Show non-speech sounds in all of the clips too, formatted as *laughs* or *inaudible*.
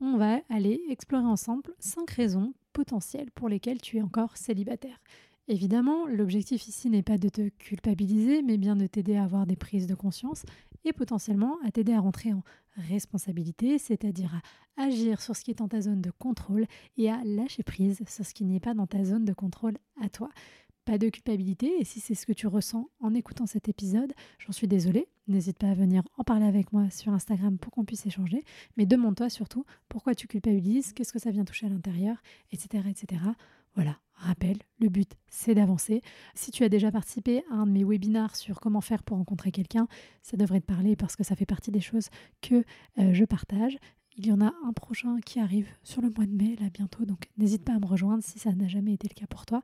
On va aller explorer ensemble 5 raisons potentielles pour lesquelles tu es encore célibataire. Évidemment, l'objectif ici n'est pas de te culpabiliser, mais bien de t'aider à avoir des prises de conscience et potentiellement à t'aider à rentrer en responsabilité, c'est-à-dire à agir sur ce qui est dans ta zone de contrôle et à lâcher prise sur ce qui n'est pas dans ta zone de contrôle à toi. Pas de culpabilité, et si c'est ce que tu ressens en écoutant cet épisode, j'en suis désolée. N'hésite pas à venir en parler avec moi sur Instagram pour qu'on puisse échanger, mais demande-toi surtout pourquoi tu culpabilises, qu'est-ce que ça vient toucher à l'intérieur, etc., etc. Voilà, rappel, le but c'est d'avancer. Si tu as déjà participé à un de mes webinars sur comment faire pour rencontrer quelqu'un, ça devrait te parler parce que ça fait partie des choses que euh, je partage. Il y en a un prochain qui arrive sur le mois de mai, là bientôt, donc n'hésite pas à me rejoindre si ça n'a jamais été le cas pour toi.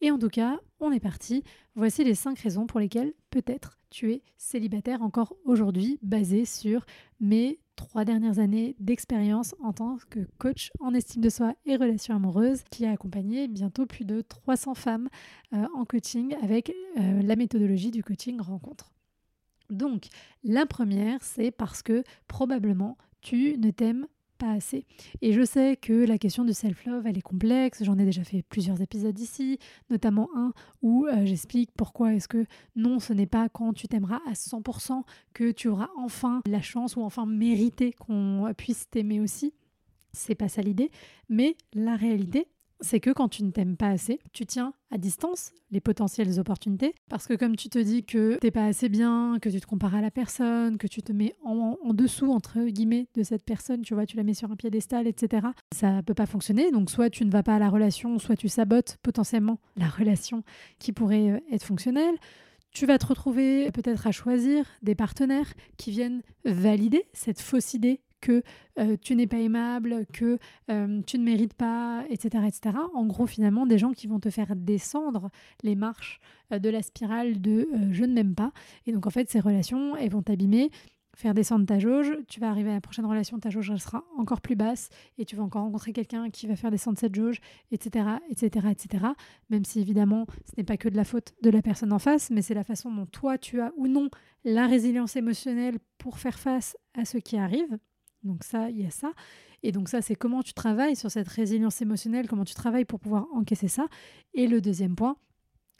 Et en tout cas, on est parti. Voici les cinq raisons pour lesquelles peut-être tu es célibataire encore aujourd'hui, basé sur mes trois dernières années d'expérience en tant que coach en estime de soi et relations amoureuses, qui a accompagné bientôt plus de 300 femmes euh, en coaching avec euh, la méthodologie du coaching rencontre. Donc, la première, c'est parce que probablement tu ne t'aimes pas assez. Et je sais que la question du self-love, elle est complexe. J'en ai déjà fait plusieurs épisodes ici, notamment un où euh, j'explique pourquoi est-ce que non, ce n'est pas quand tu t'aimeras à 100% que tu auras enfin la chance ou enfin mérité qu'on puisse t'aimer aussi. C'est pas ça l'idée, mais la réalité, c'est que quand tu ne t'aimes pas assez, tu tiens à distance les potentielles opportunités. Parce que comme tu te dis que t'es pas assez bien, que tu te compares à la personne, que tu te mets en, dessous, entre guillemets, de cette personne, tu vois, tu la mets sur un piédestal, etc., ça peut pas fonctionner. Donc soit tu ne vas pas à la relation, soit tu sabotes potentiellement la relation qui pourrait euh, être fonctionnelle. Tu vas te retrouver peut-être à choisir des partenaires qui viennent valider cette fausse idée que euh, tu n'es pas aimable, que euh, tu ne mérites pas, etc., etc. En gros, finalement, des gens qui vont te faire descendre les marches euh, de la spirale de je ne m'aime pas. Et donc, en fait, ces relations, elles vont t'abîmer faire descendre ta jauge, tu vas arriver à la prochaine relation, ta jauge sera encore plus basse et tu vas encore rencontrer quelqu'un qui va faire descendre cette jauge, etc., etc., etc. Même si évidemment, ce n'est pas que de la faute de la personne en face, mais c'est la façon dont toi tu as ou non la résilience émotionnelle pour faire face à ce qui arrive. Donc ça, il y a ça. Et donc ça, c'est comment tu travailles sur cette résilience émotionnelle, comment tu travailles pour pouvoir encaisser ça. Et le deuxième point,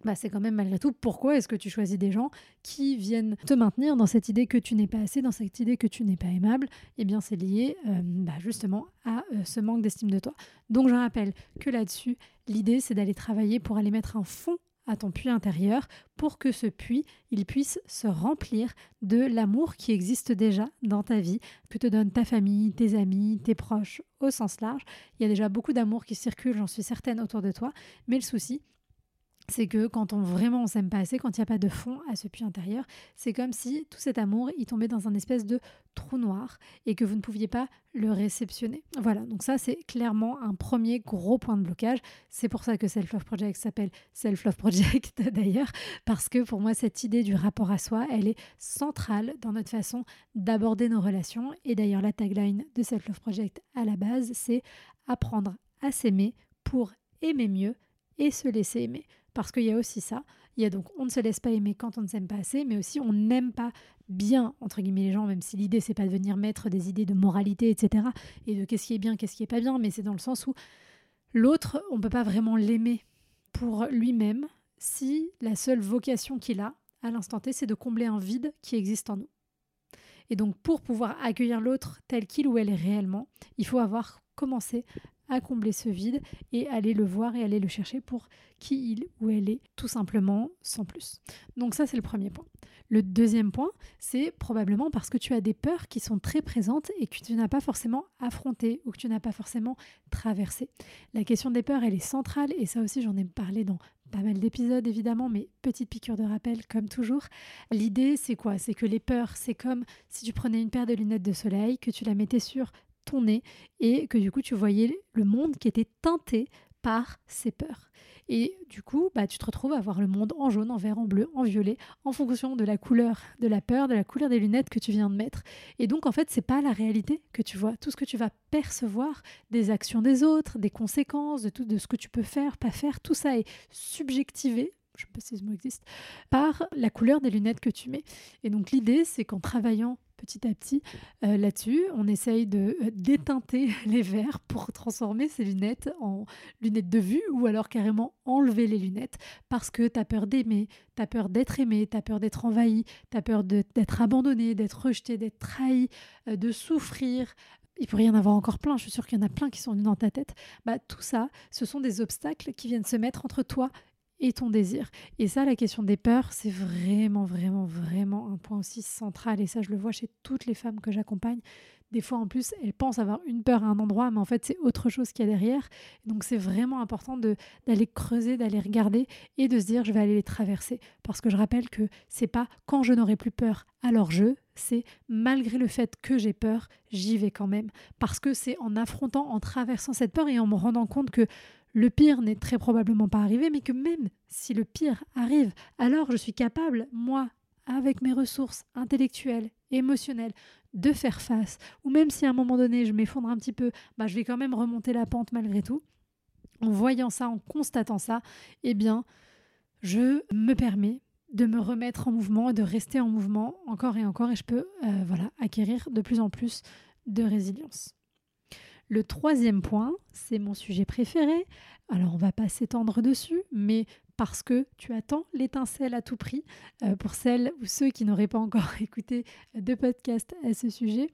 bah, c'est quand même malgré tout pourquoi est-ce que tu choisis des gens qui viennent te maintenir dans cette idée que tu n'es pas assez, dans cette idée que tu n'es pas aimable? Eh bien, c'est lié euh, bah, justement à euh, ce manque d'estime de toi. Donc, je rappelle que là-dessus, l'idée, c'est d'aller travailler pour aller mettre un fond à ton puits intérieur pour que ce puits, il puisse se remplir de l'amour qui existe déjà dans ta vie, que te donne ta famille, tes amis, tes proches au sens large. Il y a déjà beaucoup d'amour qui circule, j'en suis certaine, autour de toi, mais le souci, c'est que quand on vraiment on s'aime pas assez, quand il n'y a pas de fond à ce puits intérieur, c'est comme si tout cet amour il tombait dans un espèce de trou noir et que vous ne pouviez pas le réceptionner. Voilà, donc ça c'est clairement un premier gros point de blocage. C'est pour ça que Self Love Project s'appelle Self Love Project *laughs* d'ailleurs, parce que pour moi cette idée du rapport à soi, elle est centrale dans notre façon d'aborder nos relations. Et d'ailleurs la tagline de Self Love Project à la base, c'est apprendre à s'aimer pour aimer mieux et se laisser aimer. Parce qu'il y a aussi ça. Il y a donc on ne se laisse pas aimer quand on ne s'aime pas assez, mais aussi on n'aime pas bien, entre guillemets, les gens, même si l'idée, c'est pas de venir mettre des idées de moralité, etc. et de qu'est-ce qui est bien, qu'est-ce qui est pas bien, mais c'est dans le sens où l'autre, on ne peut pas vraiment l'aimer pour lui-même si la seule vocation qu'il a à l'instant T, c'est de combler un vide qui existe en nous. Et donc, pour pouvoir accueillir l'autre tel qu'il ou elle est réellement, il faut avoir commencé à combler ce vide et aller le voir et aller le chercher pour qui il ou elle est, tout simplement, sans plus. Donc ça, c'est le premier point. Le deuxième point, c'est probablement parce que tu as des peurs qui sont très présentes et que tu n'as pas forcément affronté ou que tu n'as pas forcément traversé. La question des peurs, elle est centrale et ça aussi, j'en ai parlé dans pas mal d'épisodes évidemment, mais petite piqûre de rappel comme toujours. L'idée c'est quoi? C'est que les peurs, c'est comme si tu prenais une paire de lunettes de soleil, que tu la mettais sur ton nez et que du coup tu voyais le monde qui était teinté par ces peurs. Et du coup, bah, tu te retrouves à voir le monde en jaune, en vert, en bleu, en violet, en fonction de la couleur de la peur, de la couleur des lunettes que tu viens de mettre. Et donc, en fait, c'est pas la réalité que tu vois. Tout ce que tu vas percevoir des actions des autres, des conséquences, de tout de ce que tu peux faire, pas faire, tout ça est subjectivé je ne sais pas si ce mot existe, par la couleur des lunettes que tu mets. Et donc l'idée, c'est qu'en travaillant petit à petit euh, là-dessus. On essaye de euh, déteinter *laughs* les verres pour transformer ces lunettes en lunettes de vue ou alors carrément enlever les lunettes parce que tu as peur d'aimer, tu as peur d'être aimé, tu as peur d'être envahi, tu as peur d'être abandonné, d'être rejeté, d'être trahi, euh, de souffrir, il pourrait y en avoir encore plein, je suis sûre qu'il y en a plein qui sont venus dans ta tête, bah, tout ça, ce sont des obstacles qui viennent se mettre entre toi et ton désir. Et ça, la question des peurs, c'est vraiment, vraiment, vraiment un point aussi central. Et ça, je le vois chez toutes les femmes que j'accompagne. Des fois, en plus, elles pensent avoir une peur à un endroit, mais en fait, c'est autre chose qu'il y a derrière. Donc, c'est vraiment important d'aller creuser, d'aller regarder et de se dire, je vais aller les traverser. Parce que je rappelle que c'est pas quand je n'aurai plus peur, alors je, c'est malgré le fait que j'ai peur, j'y vais quand même. Parce que c'est en affrontant, en traversant cette peur et en me rendant compte que le pire n'est très probablement pas arrivé, mais que même si le pire arrive, alors je suis capable, moi, avec mes ressources intellectuelles, émotionnelles, de faire face, ou même si à un moment donné je m'effondre un petit peu, bah, je vais quand même remonter la pente malgré tout. En voyant ça, en constatant ça, eh bien, je me permets de me remettre en mouvement et de rester en mouvement encore et encore, et je peux euh, voilà, acquérir de plus en plus de résilience. Le troisième point, c'est mon sujet préféré. Alors on va pas s'étendre dessus, mais parce que tu attends l'étincelle à tout prix, euh, pour celles ou ceux qui n'auraient pas encore *laughs* écouté de podcast à ce sujet,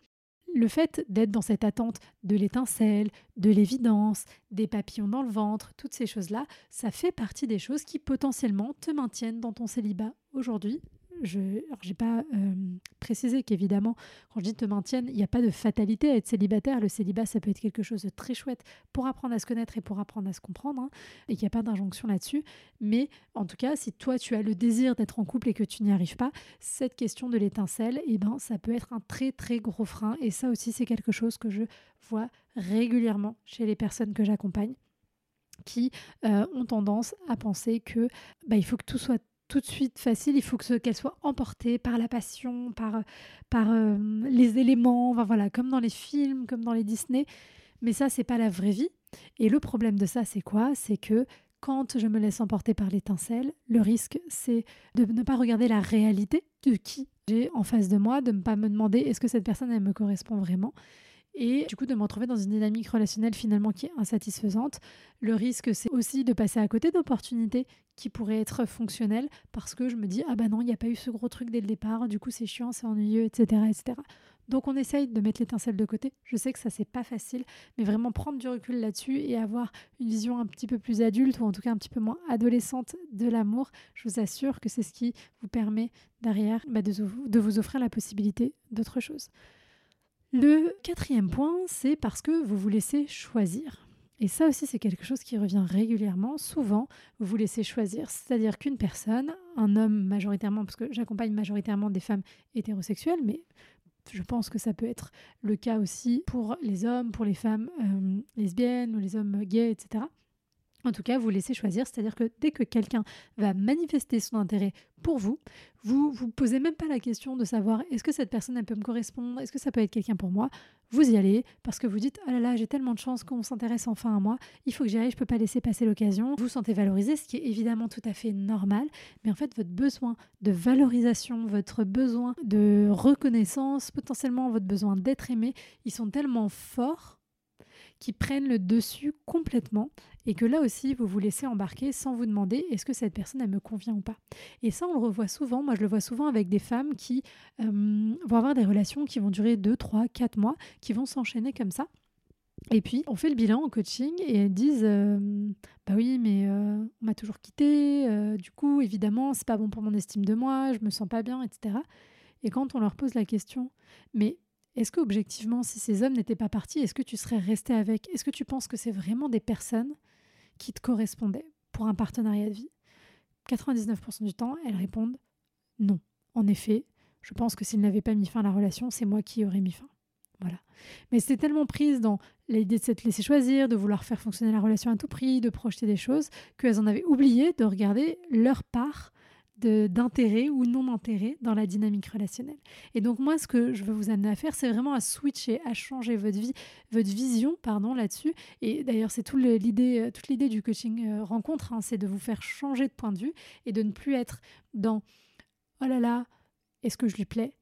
le fait d'être dans cette attente de l'étincelle, de l'évidence, des papillons dans le ventre, toutes ces choses-là, ça fait partie des choses qui potentiellement te maintiennent dans ton célibat aujourd'hui je n'ai pas euh, précisé qu'évidemment, quand je dis te maintienne, il n'y a pas de fatalité à être célibataire. Le célibat, ça peut être quelque chose de très chouette pour apprendre à se connaître et pour apprendre à se comprendre, hein, et qu'il n'y a pas d'injonction là-dessus. Mais en tout cas, si toi, tu as le désir d'être en couple et que tu n'y arrives pas, cette question de l'étincelle, eh ben, ça peut être un très très gros frein. Et ça aussi, c'est quelque chose que je vois régulièrement chez les personnes que j'accompagne qui euh, ont tendance à penser que bah, faut que tout soit tout de suite facile, il faut qu'elle soit emportée par la passion, par, par euh, les éléments, voilà, comme dans les films, comme dans les Disney. Mais ça, c'est pas la vraie vie. Et le problème de ça, c'est quoi? C'est que quand je me laisse emporter par l'étincelle, le risque, c'est de ne pas regarder la réalité de qui j'ai en face de moi, de ne pas me demander est-ce que cette personne, elle me correspond vraiment? Et du coup de me retrouver dans une dynamique relationnelle finalement qui est insatisfaisante. Le risque, c'est aussi de passer à côté d'opportunités qui pourraient être fonctionnelles parce que je me dis ah bah non, il n'y a pas eu ce gros truc dès le départ, du coup c'est chiant, c'est ennuyeux, etc., etc. Donc on essaye de mettre l'étincelle de côté. Je sais que ça c'est pas facile, mais vraiment prendre du recul là-dessus et avoir une vision un petit peu plus adulte ou en tout cas un petit peu moins adolescente de l'amour, je vous assure que c'est ce qui vous permet derrière bah, de, de vous offrir la possibilité d'autre chose. Le quatrième point, c'est parce que vous vous laissez choisir. Et ça aussi, c'est quelque chose qui revient régulièrement. Souvent, vous vous laissez choisir. C'est-à-dire qu'une personne, un homme majoritairement, parce que j'accompagne majoritairement des femmes hétérosexuelles, mais je pense que ça peut être le cas aussi pour les hommes, pour les femmes euh, lesbiennes ou les hommes gays, etc. En tout cas, vous laissez choisir, c'est-à-dire que dès que quelqu'un va manifester son intérêt pour vous, vous vous posez même pas la question de savoir est-ce que cette personne elle peut me correspondre, est-ce que ça peut être quelqu'un pour moi? Vous y allez parce que vous dites oh là là j'ai tellement de chance qu'on s'intéresse enfin à moi, il faut que j'y aille, je peux pas laisser passer l'occasion. Vous vous sentez valorisé, ce qui est évidemment tout à fait normal, mais en fait votre besoin de valorisation, votre besoin de reconnaissance, potentiellement votre besoin d'être aimé, ils sont tellement forts qui prennent le dessus complètement et que là aussi vous vous laissez embarquer sans vous demander est-ce que cette personne elle me convient ou pas. Et ça on le revoit souvent, moi je le vois souvent avec des femmes qui euh, vont avoir des relations qui vont durer 2, 3, 4 mois, qui vont s'enchaîner comme ça Et puis, on fait le bilan en coaching et elles disent euh, Bah oui, mais euh, on m'a toujours quitté, du coup, évidemment, c'est pas bon pour mon estime de moi, je me sens pas bien, etc. Et quand on leur pose la question Mais est-ce que, objectivement, si ces hommes n'étaient pas partis, est-ce que tu serais resté avec? Est-ce que tu penses que c'est vraiment des personnes qui te correspondaient pour un partenariat de vie? 99% du temps, elles répondent Non. En effet, je pense que s'ils n'avaient pas mis fin à la relation, c'est moi qui aurais mis fin. Voilà. Mais c'était tellement prise dans l'idée de s'être laissé choisir, de vouloir faire fonctionner la relation à tout prix, de projeter des choses, qu'elles en avaient oublié de regarder leur part d'intérêt ou non-intérêt dans la dynamique relationnelle. Et donc moi, ce que je veux vous amener à faire, c'est vraiment à switcher, à changer votre vie, votre vision, pardon, là-dessus. Et d'ailleurs, c'est tout l'idée, toute l'idée du coaching euh, rencontre, hein, c'est de vous faire changer de point de vue et de ne plus être dans oh là là, est-ce que je lui plais?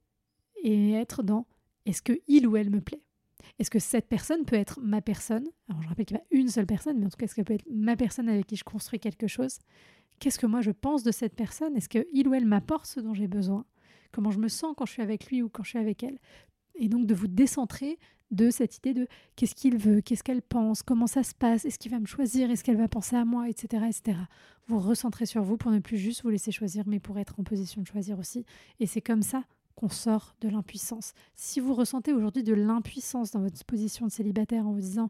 et être dans est-ce que il ou elle me plaît? Est-ce que cette personne peut être ma personne? Alors je rappelle qu'il n'y a pas une seule personne, mais en tout cas, est-ce qu'elle peut être ma personne avec qui je construis quelque chose? Qu'est-ce que moi je pense de cette personne? Est-ce que il ou elle m'apporte ce dont j'ai besoin? Comment je me sens quand je suis avec lui ou quand je suis avec elle? Et donc de vous décentrer de cette idée de qu'est-ce qu'il veut, qu'est-ce qu'elle pense, comment ça se passe, est-ce qu'il va me choisir, est-ce qu'elle va penser à moi, etc., etc. Vous recentrez sur vous pour ne plus juste vous laisser choisir, mais pour être en position de choisir aussi. Et c'est comme ça qu'on sort de l'impuissance. Si vous ressentez aujourd'hui de l'impuissance dans votre position de célibataire en vous disant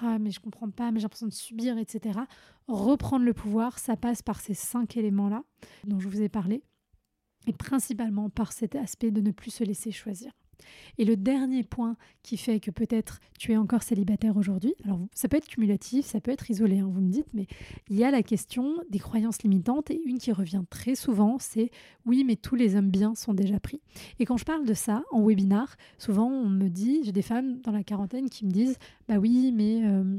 ah mais je comprends pas, mais j'ai l'impression de subir, etc. Reprendre le pouvoir, ça passe par ces cinq éléments-là dont je vous ai parlé, et principalement par cet aspect de ne plus se laisser choisir. Et le dernier point qui fait que peut-être tu es encore célibataire aujourd'hui, alors ça peut être cumulatif, ça peut être isolé, hein, vous me dites, mais il y a la question des croyances limitantes et une qui revient très souvent, c'est oui, mais tous les hommes bien sont déjà pris. Et quand je parle de ça en webinar, souvent on me dit, j'ai des femmes dans la quarantaine qui me disent, bah oui, mais... Euh,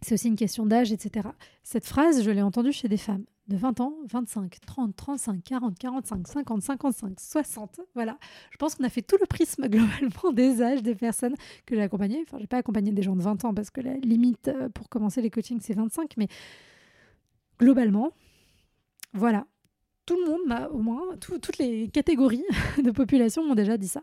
c'est aussi une question d'âge, etc. Cette phrase, je l'ai entendue chez des femmes de 20 ans, 25, 30, 35, 40, 45, 50, 55, 60. Voilà. Je pense qu'on a fait tout le prisme *laughs* globalement des âges des personnes que j'ai accompagnées. Enfin, je n'ai pas accompagné des gens de 20 ans parce que la limite euh, pour commencer les coachings, c'est 25. Mais globalement, voilà tout le monde m'a au moins, toutes les catégories *laughs* de population m'ont déjà dit ça.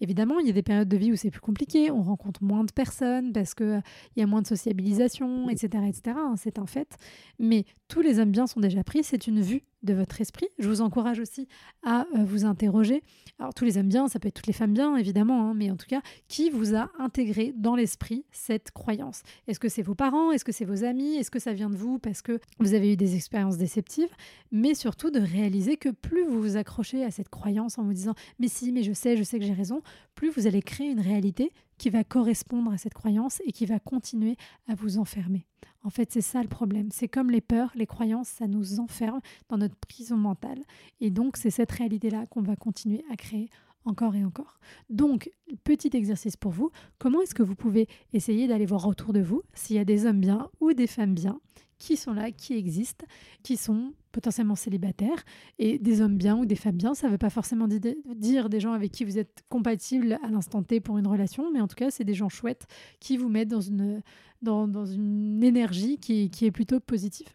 Évidemment, il y a des périodes de vie où c'est plus compliqué, on rencontre moins de personnes parce qu'il y a moins de sociabilisation, etc. etc. Hein, c'est un fait. Mais tous les hommes bien sont déjà pris, c'est une vue de votre esprit. Je vous encourage aussi à euh, vous interroger. Alors tous les hommes bien, ça peut être toutes les femmes bien, évidemment, hein, mais en tout cas, qui vous a intégré dans l'esprit cette croyance? Est-ce que c'est vos parents? Est-ce que c'est vos amis? Est-ce que ça vient de vous parce que vous avez eu des expériences déceptives? Mais surtout de réaliser que plus vous vous accrochez à cette croyance en vous disant mais si, mais je sais, je sais que j'ai plus vous allez créer une réalité qui va correspondre à cette croyance et qui va continuer à vous enfermer. En fait, c'est ça le problème. C'est comme les peurs, les croyances, ça nous enferme dans notre prison mentale. Et donc, c'est cette réalité-là qu'on va continuer à créer encore et encore. Donc, petit exercice pour vous, comment est-ce que vous pouvez essayer d'aller voir autour de vous s'il y a des hommes bien ou des femmes bien qui sont là, qui existent, qui sont potentiellement célibataires, et des hommes bien ou des femmes bien, ça ne veut pas forcément dire des gens avec qui vous êtes compatibles à l'instant T pour une relation, mais en tout cas, c'est des gens chouettes qui vous mettent dans une, dans, une énergie qui, qui est plutôt positive.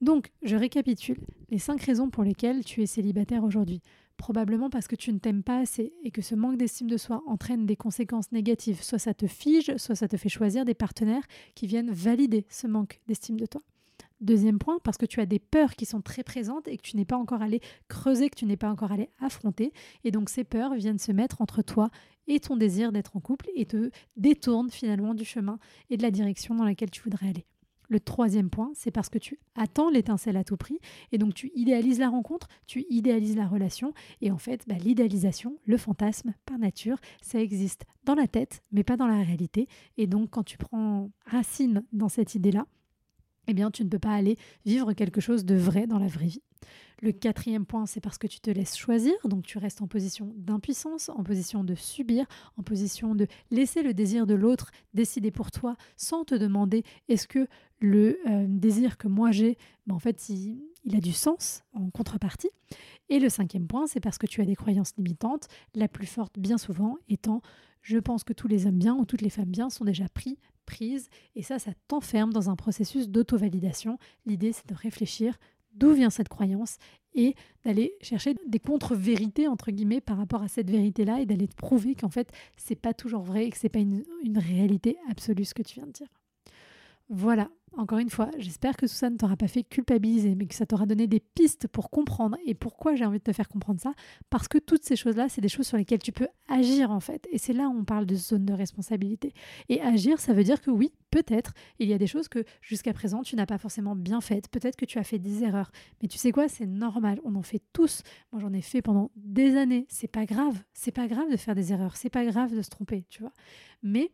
Donc, je récapitule les cinq raisons pour lesquelles tu es célibataire aujourd'hui probablement parce que tu ne t'aimes pas assez et que ce manque d'estime de soi entraîne des conséquences négatives. Soit ça te fige, soit ça te fait choisir des partenaires qui viennent valider ce manque d'estime de toi. Deuxième point, parce que tu as des peurs qui sont très présentes et que tu n'es pas encore allé creuser, que tu n'es pas encore allé affronter. Et donc ces peurs viennent se mettre entre toi et ton désir d'être en couple et te détournent finalement du chemin et de la direction dans laquelle tu voudrais aller. Le troisième point, c'est parce que tu attends l'étincelle à tout prix et donc tu idéalises la rencontre, tu idéalises la relation et en fait, bah, l'idéalisation, le fantasme, par nature, ça existe dans la tête mais pas dans la réalité. Et donc quand tu prends racine dans cette idée-là, eh tu ne peux pas aller vivre quelque chose de vrai dans la vraie vie. Le quatrième point, c'est parce que tu te laisses choisir, donc tu restes en position d'impuissance, en position de subir, en position de laisser le désir de l'autre décider pour toi sans te demander est-ce que le euh, désir que moi j'ai, ben, en fait, il, il a du sens en contrepartie? Et le cinquième point, c'est parce que tu as des croyances limitantes, la plus forte bien souvent étant je pense que tous les hommes bien ou toutes les femmes bien sont déjà pris et ça, ça t'enferme dans un processus d'auto-validation. L'idée, c'est de réfléchir d'où vient cette croyance et d'aller chercher des contre-vérités entre guillemets par rapport à cette vérité-là et d'aller te prouver qu'en fait c'est pas toujours vrai et que c'est pas une réalité absolue ce que tu viens de dire. Voilà, encore une fois, j'espère que tout ça ne t'aura pas fait culpabiliser, mais que ça t'aura donné des pistes pour comprendre. Et pourquoi j'ai envie de te faire comprendre ça Parce que toutes ces choses-là, c'est des choses sur lesquelles tu peux agir en fait. Et c'est là où on parle de zone de responsabilité. Et agir, ça veut dire que oui, peut-être, il y a des choses que jusqu'à présent, tu n'as pas forcément bien faites. Peut-être que tu as fait des erreurs. Mais tu sais quoi? C'est normal. On en fait tous. Moi, j'en ai fait pendant des années. C'est pas grave. C'est pas grave de faire des erreurs. C'est pas grave de se tromper, tu vois. Mais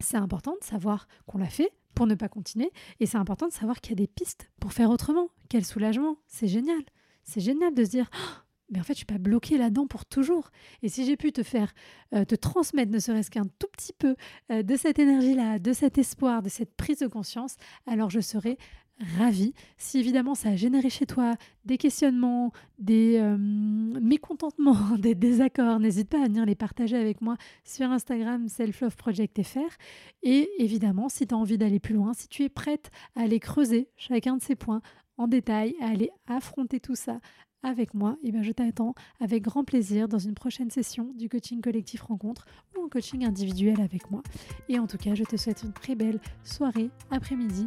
c'est important de savoir qu'on l'a fait pour ne pas continuer. Et c'est important de savoir qu'il y a des pistes pour faire autrement. Quel soulagement. C'est génial. C'est génial de se dire, oh, mais en fait, je suis pas bloqué là-dedans pour toujours. Et si j'ai pu te faire, euh, te transmettre ne serait-ce qu'un tout petit peu euh, de cette énergie-là, de cet espoir, de cette prise de conscience, alors je serai ravie. Si évidemment ça a généré chez toi des questionnements, des euh, mécontentements, *laughs* des désaccords, n'hésite pas à venir les partager avec moi sur Instagram Self Love Project FR. Et évidemment, si tu as envie d'aller plus loin, si tu es prête à aller creuser chacun de ces points en détail, à aller affronter tout ça avec moi, et eh bien je t'attends avec grand plaisir dans une prochaine session du coaching collectif rencontre ou un coaching individuel avec moi. Et en tout cas, je te souhaite une très belle soirée, après-midi